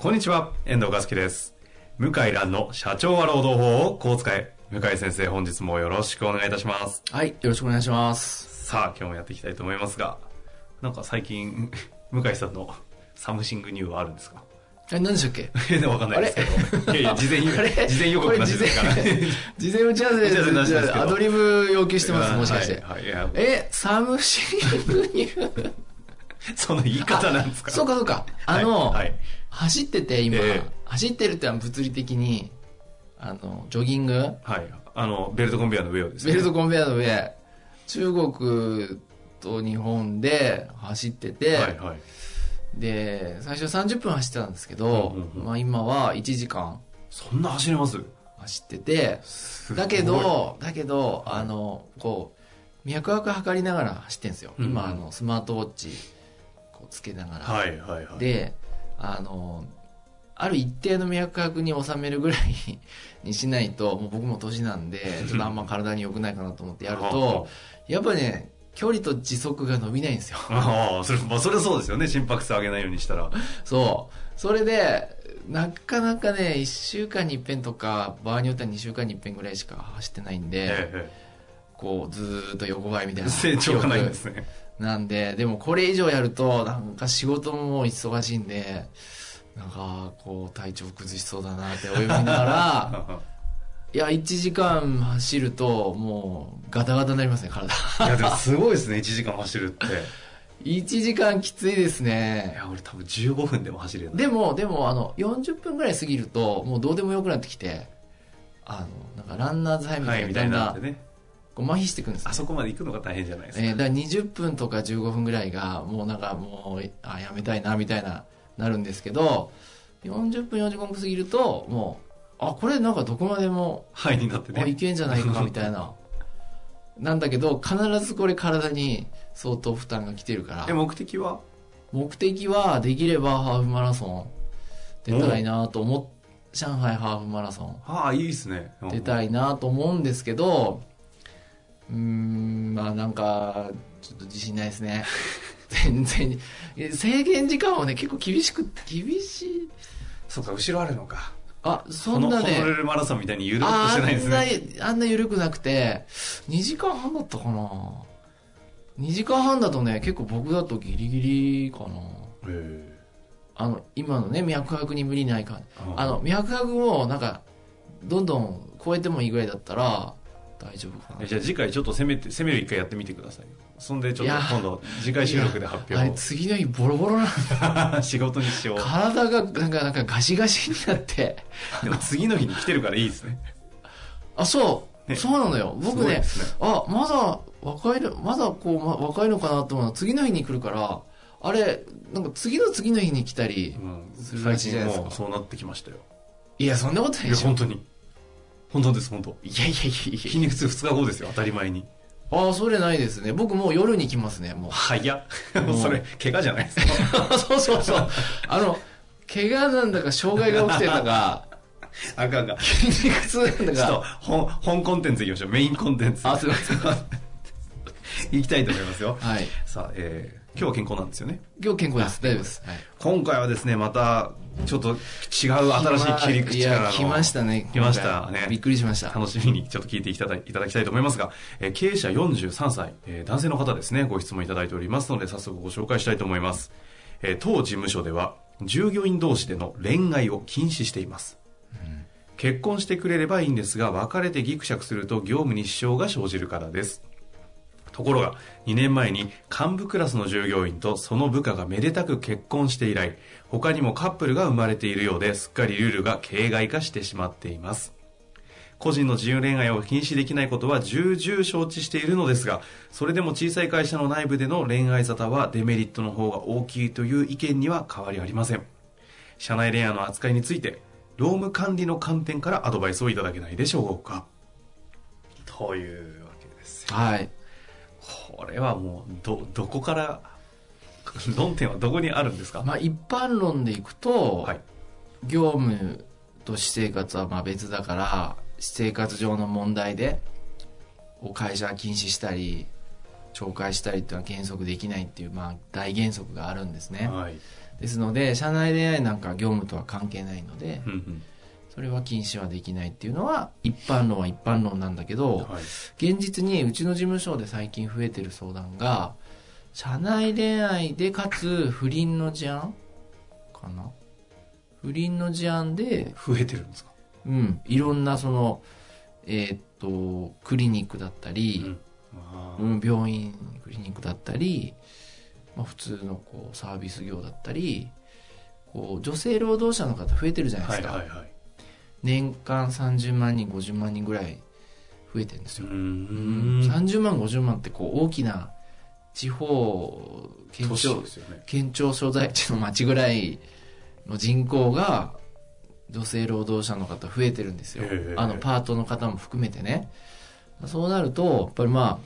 こんにちは、遠藤和樹です。向井蘭の社長は労働法をこう使え。向井先生、本日もよろしくお願いいたします。はい、よろしくお願いします。さあ、今日もやっていきたいと思いますが、なんか最近、向井さんの something new はあるんですか？え、何でしたっけ？えわかんないですけど。いやいや、事前 あれ？事前予告なしですから。事前打ち合わせでアドリブ要求してます、もしかして。え、 something new、その言い方なんですか？そうかそうか。あはいの、はい。走ってて今、ええ走ってるってのは物理的に、あの、ジョギング？はい。あの、ベルトコンベヤーの上をですね。ベルトコンベヤーの上、中国と日本で走ってて、はい、はい。で、最初30分走ってたんですけど、うんうんうんまあ今は1時間そんな走れます？走ってて、だけど、だけど、あの、こう、脈拍測りながら走ってんですよ。うんうん今、あの、スマートウォッチ、つけながら。はい、はい、はい。で、あの、ある一定の脈拍に収めるぐらい にしないと、もう僕も年なんで、ちょっとあんま体に良くないかなと思ってやると、やっぱね、距離と時速が伸びないんですよ。ああ、それ、まあ、それはそうですよね。心拍数上げないようにしたら。そう。それで、なかなかね、1週間に一遍とか、場合によっては2週間に一遍ぐらいしか走ってないんで、ええこう、ずーっと横ばいみたいな。成長がないんですね。なんで、でもこれ以上やると、なんか仕事も忙しいんで、なんか、こう、体調崩しそうだなって泳ぎながら、いや、1時間走ると、もう、ガタガタになりますね、体。いや、でもすごいですね、1時間走るって。1時間きついですいね。や、俺多分15分でも走れるな。でも、でも、あの、40分ぐらい過ぎると、もうどうでもよくなってきて、あの、なんかランナーズハイみたはいい、な、みたいだんだんになね。こう麻痺していくんですねあそこまで行くのが大変じゃないですか。えー、だから20分とか15分ぐらいが、もうなんかもう、あ、やめたいな、みたいな、なるんですけど、40分、45分過ぎると、もう、あ、これなんかどこまでも、はい、になってあ、いね。けんじゃないか、みたいな。なんだけど、必ずこれ体に相当負担が来てるからえ、、目的は？目的はできればハーフマラソン出たいなと思っ、上海ハーフマラソンああ、いいですね。うん出たいなと思うんですけど、うーん、まあなんか、ちょっと自信ないですね。全然。え制限時間はね、結構厳しく、厳しい。そうか、後ろあるのか。あ、そんなねホノルルマラソンみたいにゆるっとあしてないですね。あんな、あんな緩くなくて、2時間半だったかな。2時間半だとね、結構僕だとギリギリかな。へあの、今のね、脈拍に無理ないか。えあの、脈拍をなんか、どんどん超えてもいいぐらいだったら、大丈夫かなえ。じゃあ次回ちょっと攻めて、攻める一回やってみてくださいよ。そんでちょっと今度、次回収録で発あれ、表次の日ボロボロなを。仕事にしよう。体がなんか、なんかガシガシになって。でも次の日に来てるからいいですね。あ、そう、ねそうなのよ。僕ねねあ、まだ若いの、まだこう、ま、若いのかなと思うのは次の日に来るから、あれ、なんか次の次の日に来たりうんするらしいじゃないですか最近もうそうなってきましたよ。いや、そんなことないでしょ。本当に。本当です、本当。いやいやいやい筋肉痛2日後ですよ、当たり前に。や。ああ、それないですね。僕もう夜に来ますね、もう。早っ。もうそれ、怪我じゃないですか？そうそうそう。あの、怪我なんだか、障害が起きてたか、あかんが。筋肉痛なんだちょっとか。、本、本コンテンツいきましょう。メインコンテンツ。あ、すいません。いきたいと思いますよ。はい。さあ、えー、今日は健康なんですよね。今日健康です。大丈夫です。はい。今回はですね、また、ちょっと違う新しい切り口からの。来ましたね。来ましたねびっくりしました。楽しみにちょっと聞いていただいただきたいと思いますが、えー経営者43歳、えー男性の方ですね、ご質問いただいておりますので、早速ご紹介したいと思います。えー当事務所では、従業員同士での恋愛を禁止しています。結婚してくれればいいんですが、別れてギクシャクすると業務に支障が生じるからです。ところが、2年前に幹部クラスの従業員とその部下がめでたく結婚して以来、他にもカップルが生まれているようで、すっかりルールが形骸化してしまっています。個人の自由恋愛を禁止できないことは重々承知しているのですが、それでも小さい会社の内部での恋愛沙汰はデメリットの方が大きいという意見には変わりありません。社内恋愛の扱いについて、労務管理の観点からアドバイスをいただけないでしょうか。というわけですよ。はい。これはもう、ど、どこから、論点はどこにあるんですか？まあ一般論でいくと、はい。業務と私生活はまあ別だから、私生活上の問題で、を会社は禁止したり、懲戒したりっていうのは原則できないっていう、まあ大原則があるんですね。はい。ですので、社内恋愛なんかは業務とは関係ないので、うんうんそれは禁止はできないっていうのは、一般論は一般論なんだけど、はい。現実にうちの事務所で最近増えてる相談が、社内恋愛でかつ不倫の事案かな？不倫の事案で、増えてるんですか？うん、いろんなその、えーっと、クリニックだったり、うん、病院、クリニックだったり、まあ、普通のこうサービス業だったり、こう女性労働者の方増えてるじゃないですか。はいはいはい。年間30万人、50万人ぐらい増えてるんですよ。うーうんん。30万、50万ってこう大きな地方、県庁ね。県庁所在地の町ぐらいの人口が女性労働者の方増えてるんですよへえ。あのパートの方も含めてね。そうなると、やっぱりまあ、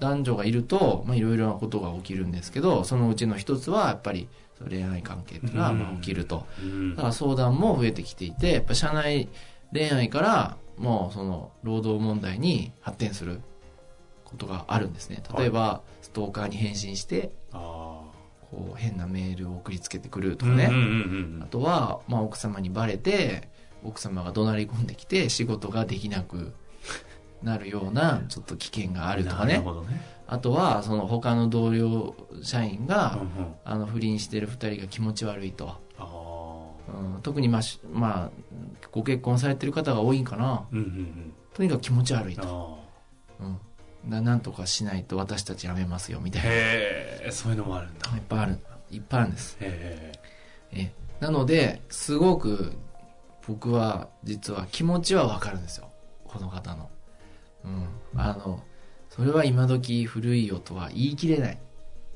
男女がいると、まあいろいろなことが起きるんですけど、そのうちの一つはやっぱり恋愛関係っていうのがまあ起きると。うんだから相談も増えてきていて、やっぱ社内恋愛からもうその労働問題に発展することがあるんですね。例えば、ストーカーに返信して、あこう変なメールを送りつけてくるあ。とかね。あとは、まあ奥様にバレて、奥様が怒鳴り込んできて仕事ができなくなるようなちょっと危険があるとかね。なるほどね。あとは、その他の同僚社員が、うんうんあの不倫してる二人が気持ち悪いと。あうん特にまあし、まあ、ご結婚されてる方が多いんかな。あ。うんうんうん。とにかく気持ち悪いと。あうん。ななんとかしないと私たち辞めますよ、みたあ。いな。いっへえ、そういうのもあるんだ。ぱいある。いっぱいあるんです。へえなので、すごく僕は実は気持ちはわかるんですよ。この方の。うん。あの、それは今時古いよとは言い切れない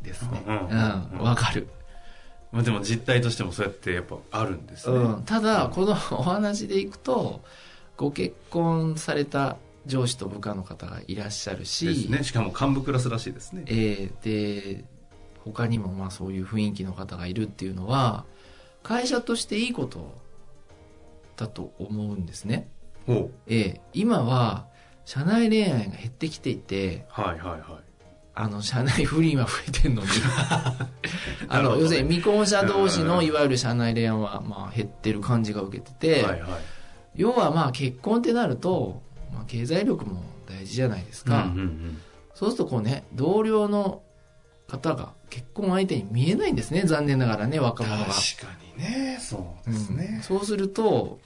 ですね。うんうんうん。わかる。え。まあでも実態としてもそうやってやっぱあるんですね。うん、ただ、このお話でいくと、ご結婚された上司と部下の方がいらっしゃるし、ですね。しかも幹部クラスらしいですね。えーで、他にもまあそういう雰囲気の方がいるっていうのは、会社としていいことだと思うんですね。ほう。えー今は、社内恋愛が減ってきていて、はいはいはい。あの、社内不倫は増えてるのに、あの、ね要するに未婚者同士のいわゆる社内恋愛はまあ減ってる感じが受けてて、はいはい。要はまあ結婚ってなると、まあ、経済力も大事じゃないですか、うんうんうんそうするとこうね同僚の方が結婚相手に見えないんですね残念ながらね若者が、確かにね。そうですうんね。そうすると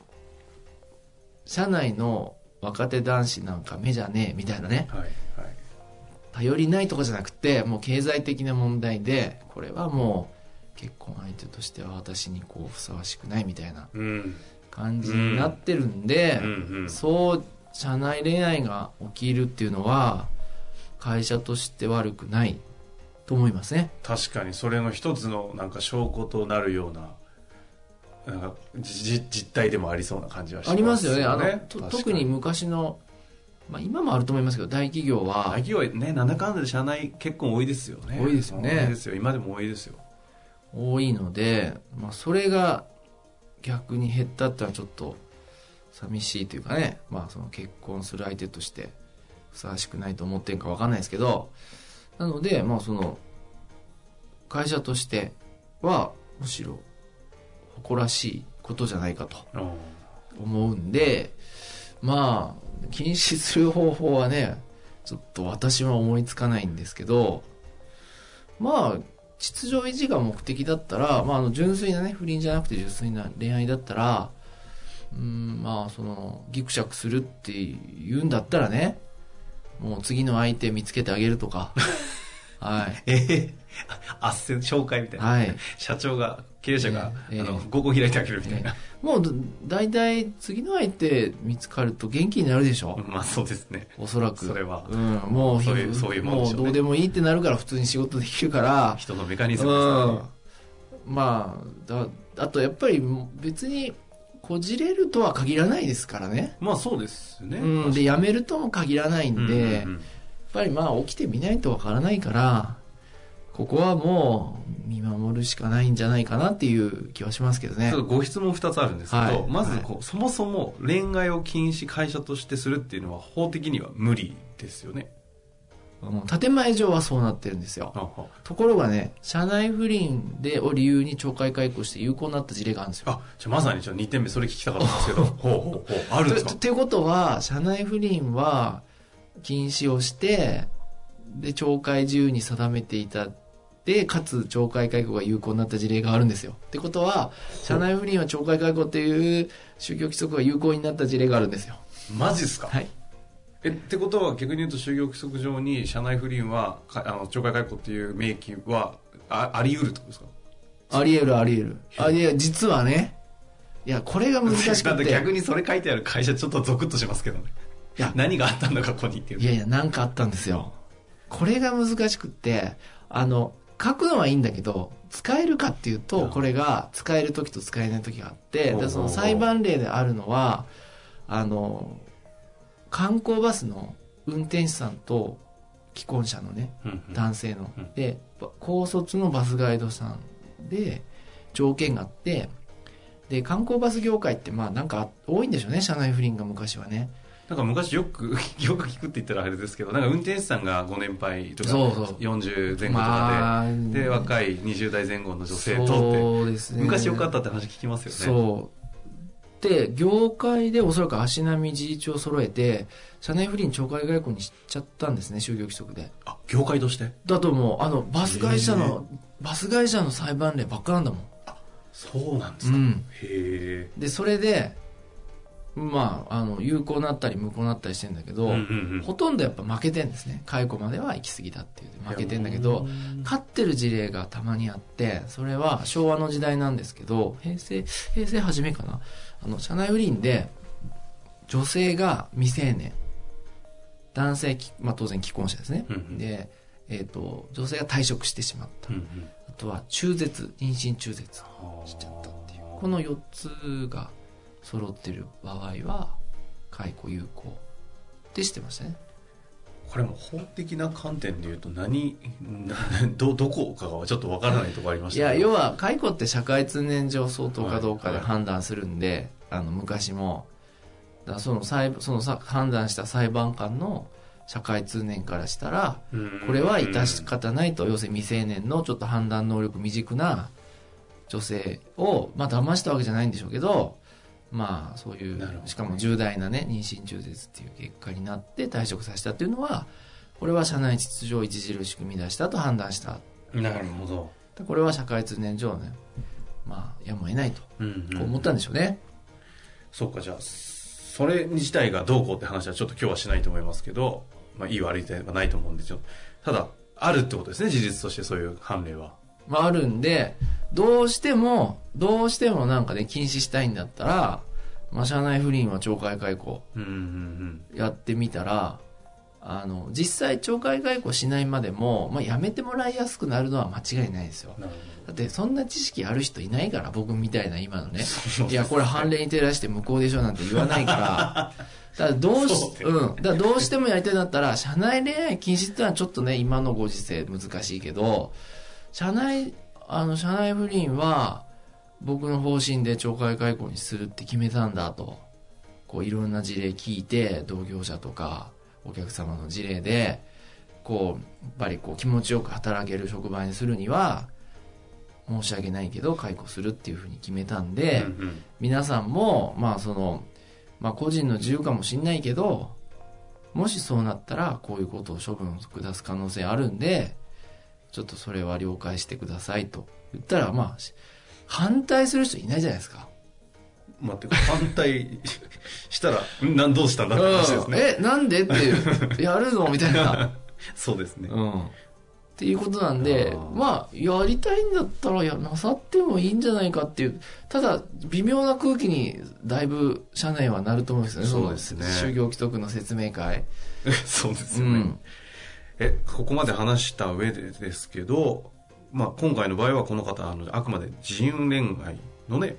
社内の若手男子なんか目じゃねえみたいなねはいはい。頼りないとかじゃなくてもう経済的な問題でこれはもう結婚相手としては私にこうふさわしくないみたいなうん。感じになってるんで、うんうん。そう、社内恋愛が起きるっていうのは、会社として悪くないと思いますね。確かにそれの一つのなんか証拠となるような、なんかじ実態でもありそうな感じはしますありますよね。あの、特に昔の、まあ今もあると思いますけど、大企業は、秋はね、なんだかんだで社内結婚多いですよね。多いですよね多いですよ。今でも多いですよ。多いので、まあそれが逆に減ったってのはちょっと寂しいというかね、まあその結婚する相手としてふさわしくないと思ってんかわかんないですけど、なので、まあその、会社としてはむしろ誇らしいことじゃないかとうん思うんで、まあ、禁止する方法はね、ちょっと私は思いつかないんですけど、まあ、秩序維持が目的だったら、まあ、あの純粋なね、不倫じゃなくて純粋な恋愛だったら、うん、まあ、その、ギクシャクするって言うんだったらね、もう次の相手見つけてあげるとか、はい。ええあ斡旋、紹介みたいな。はい。社長が、経営者が、ええあの、合コン開いてあげるみたいな。もう、大体、次の相手見つかると元気になるでしょ？まあそうですね。おそらく。それはうん、もう、そういうそういうもんでしょうねもうどうでもいいってなるから普通に仕事できるから、人のメカニズムですからうんね。。まあ、だ、あとやっぱり別に、こじれるとは限らないですからね。まあそうですね。うん。で、辞めるとも限らないんで、うんうんやっうんぱりまあ起きてみないとわからないから、ここはもう見守るしかないんじゃないかなっていう気はしますけどねちょっ。とご質問2つあるんですけど、はいまずこう、そもそも恋愛を禁止会社としてするっていうのは法的には無理ですよね。うん建前上はそうなってるんですよ。あところがね、社内不倫でを理由に懲戒解雇して有効になった事例があるんですよ。じゃあまさにちょっと2点目それ聞きたかったんですけど。ほうほうほう。あるんですか？とってことは、社内不倫は禁止をして、で、懲戒自由に定めていた。で、かつ懲戒解雇が有効になった事例があるんですよ。ってことは、社内不倫は懲戒解雇っていう宗教規則が有効になった事例があるんですよ。マジっすか？はい。え、ってことは逆に言うと就業規則上に社内不倫は、かあの、懲戒解雇っていう明記はああり得るってことですか？あり得るあり得る。あ、いや、実はね、いや、これが難しくてて。逆にそれ書いてある会社ちょっとゾクッとしますけどね。いや何があったんだ過去にっていう。いやいや、なんかあったんですよ。これが難しくって、あの、書くのはいいんだけど、使えるかっていうと、これが使える時と使えない時があって、でその裁判例であるのは、あの、観光バスの運転手さんと既婚者のね、うんうん男性のうん。で、ば高卒のバスガイドさんで、条件があって、で、観光バス業界ってまあなんか多いんでしょうね、社内不倫が昔はね。なんか昔よく、よく聞くって言ったらあれですけど、なんか運転手さんがご年配とか、そうそう40前後とかまあ、で、で、若い20代前後の女性とって、そうですね。昔よかったって話聞きますよね。そう。で、業界でおそらく足並み事実を揃えて、社内不倫懲戒解雇にしちゃったんですね、就業規則で。あ、業界として？だともう、あの、バス会社の、バス会社の裁判例ばっかなんだもん。そうなんですか。うん。へえ。で、それで、まあ、あの、有効なったり無効なったりしてんだけど、うんうんうんほとんどやっぱ負けてんですね。解雇までは行き過ぎだっていう負けてんだけど、勝ってる事例がたまにあって、それは昭和の時代なんですけど、平成、平成初めかな。あの、社内不倫で、女性が未成年、男性き、まあ当然既婚者ですね。うんうんで、えっ、と、女性が退職してしまった。うんうんあとは中絶、妊娠中絶しちゃったっていう。この4つが揃ってる場合は、解雇有効。って知ってましたね。これも法的な観点で言うと何、など、どこかがちょっとわからないところありましたいや、要は、解雇って社会通念上相当かどうかではい判断するんで、あの、昔も、だその裁そのさ判断した裁判官の社会通念からしたら、これは致し方ないと、要するに未成年のちょっと判断能力未熟な女性を、まあ騙したわけじゃないんでしょうけど、まあそういうねしかも重大なね、妊娠中絶っていう結果になって退職させたっていうのは、これは社内秩序を著しく乱したと判断した。なるほど。これは社会通念上ね、まあ、やむを得ないと、うんうんこう思ったんでしょうね。そっか、じゃあ、それ自体がどうこうって話はちょっと今日はしないと思いますけど、まあ、いい悪い点はないと思うんですよ。ただ、あるってことですね、事実としてそういう判例は。まあ、あるんで、どうしても、どうしてもなんかね、禁止したいんだったら、まあ、社内不倫は懲戒解雇やってみたら、あの、実際懲戒解雇しないまでも、まあ、やめてもらいやすくなるのは間違いないですよ。だって、そんな知識ある人いないから、僕みたいな今のね。いや、これ判例に照らして無効でしょなんて言わないから、だからどうし、そううん。だどうしてもやりたいんだったら、社内恋愛禁止ってのはちょっとね、今のご時世難しいけど、社内、あの、社内不倫は、僕の方針で懲戒解雇にするって決めたんだと、こういろんな事例聞いて、同業者とか、お客様の事例で、こう、やっぱりこう気持ちよく働ける職場にするには、申し訳ないけど解雇するっていうふうに決めたんで、うんうん。皆さんも、まあその、まあ個人の自由かもしんないけど、もしそうなったらこういうことを処分を下す可能性あるんで、ちょっとそれは了解してくださいと言ったら、まあ、し反対する人いないじゃないですか。待って、反対したら、んなんどうしたんだって話ですね。うんえ、なんでっていう、やるのみたいな。そうですね。うん。っていうことなんでまあやりたいんだったらやなさってもいいんじゃないかっていうただ微妙な空気にだいぶ社内はなると思うんですよねそうですね就業規則の説明会 そうですよね。うんえ、ここまで話した上でですけど、まあ今回の場合はこの方、あの、あくまで自由恋愛のね、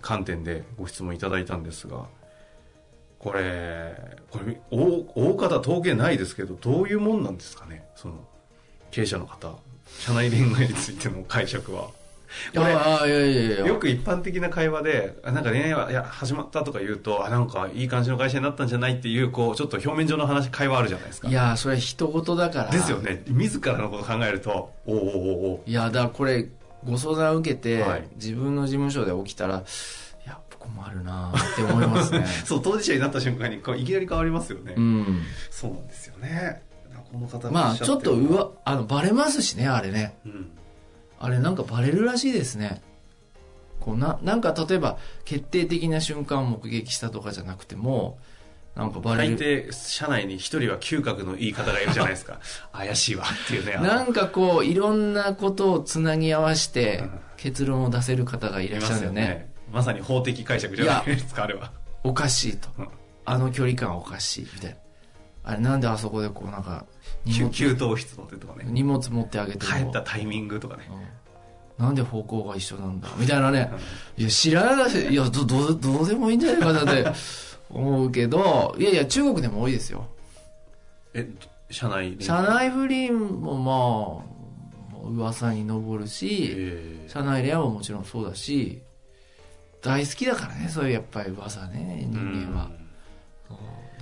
観点でご質問いただいたんですが、これ、これ、大大方統計ないですけど、どういうもんなんですかねその、経営者の方、社内恋愛についての解釈は。これああいやいやいやよく一般的な会話で、あなんか恋愛はいや始まったとか言うと、あ、なんかいい感じの会社になったんじゃないっていう、こう、ちょっと表面上の話、会話あるじゃないですか。いやそれは人事だからですよね。自らのこと考えると、おおおおおいやだからこれご相談を受けて、はい自分の事務所で起きたらいや困るなって思いますね そう、当事者になった瞬間に、こういきなり変わりますよね。うんそうなんですよね。この方まあちょっとうわあのバレますしねあれねうん。あれなんかバレるらしいですね。こうななんか例えば決定的な瞬間を目撃したとかじゃなくてもなんかバレ大る抵、社内に一人は嗅覚の言い方がいるじゃないですか。怪しいわっていうね。なんかこういろんなことをつなぎ合わせてうん。結論を出せる方がいらっしゃるよね。まさに法的解釈じゃないですか、あれは。おかしいと。うん。あの距離感おかしいみたいなあれなんであそこでこうなんか荷給湯室の手とかね。荷物持ってあげても帰ったタイミングとかね。うんなんで方向が一緒なんだ？みたいなね。いや、知らないし、いや、ど、どう、どうでもいいんじゃないかなって 思うけど、いやいや、中国でも多いですよ。え、社内社内不倫もまあ、噂に上るし、えー社内恋愛ももちろんそうだし、大好きだからね、そういうやっぱり噂ね、人間は。そう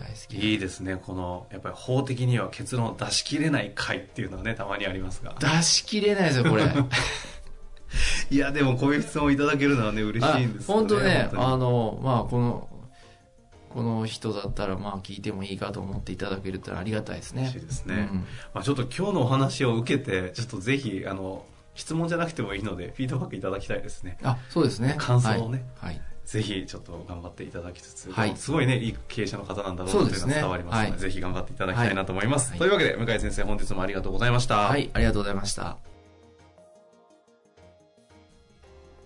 大好き。いいですね。この、やっぱり法的には結論を出し切れない回っていうのはね、たまにありますが。出し切れないですよ、これ。いや、でもこういう質問いただけるのはね、嬉しいんですよね。本当ね、あの、まあ、この、この人だったら、まあ、聞いてもいいかと思っていただけるってありがたいですね。嬉しいですね。うんまあちょっと今日のお話を受けて、ちょっとぜひ、あの、質問じゃなくてもいいので、フィードバックいただきたいですね。あ、そうですね。感想をねはい。はい。ぜひ、ちょっと頑張っていただきつつ、はいすごいね、いい経営者の方なんだろうそうですねというのが伝わりますので、はいぜひ頑張っていただきたいなと思います。はいというわけで、向井先生、本日もありがとうございました。はい、ありがとうございました。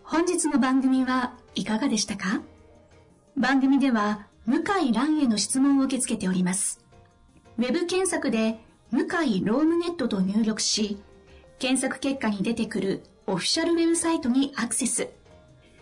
本日の番組はいかがでしたか？番組では向井蘭への質問を受け付けております。ウェブ検索で向井ロームネットと入力し、検索結果に出てくるオフィシャルウェブサイトにアクセス。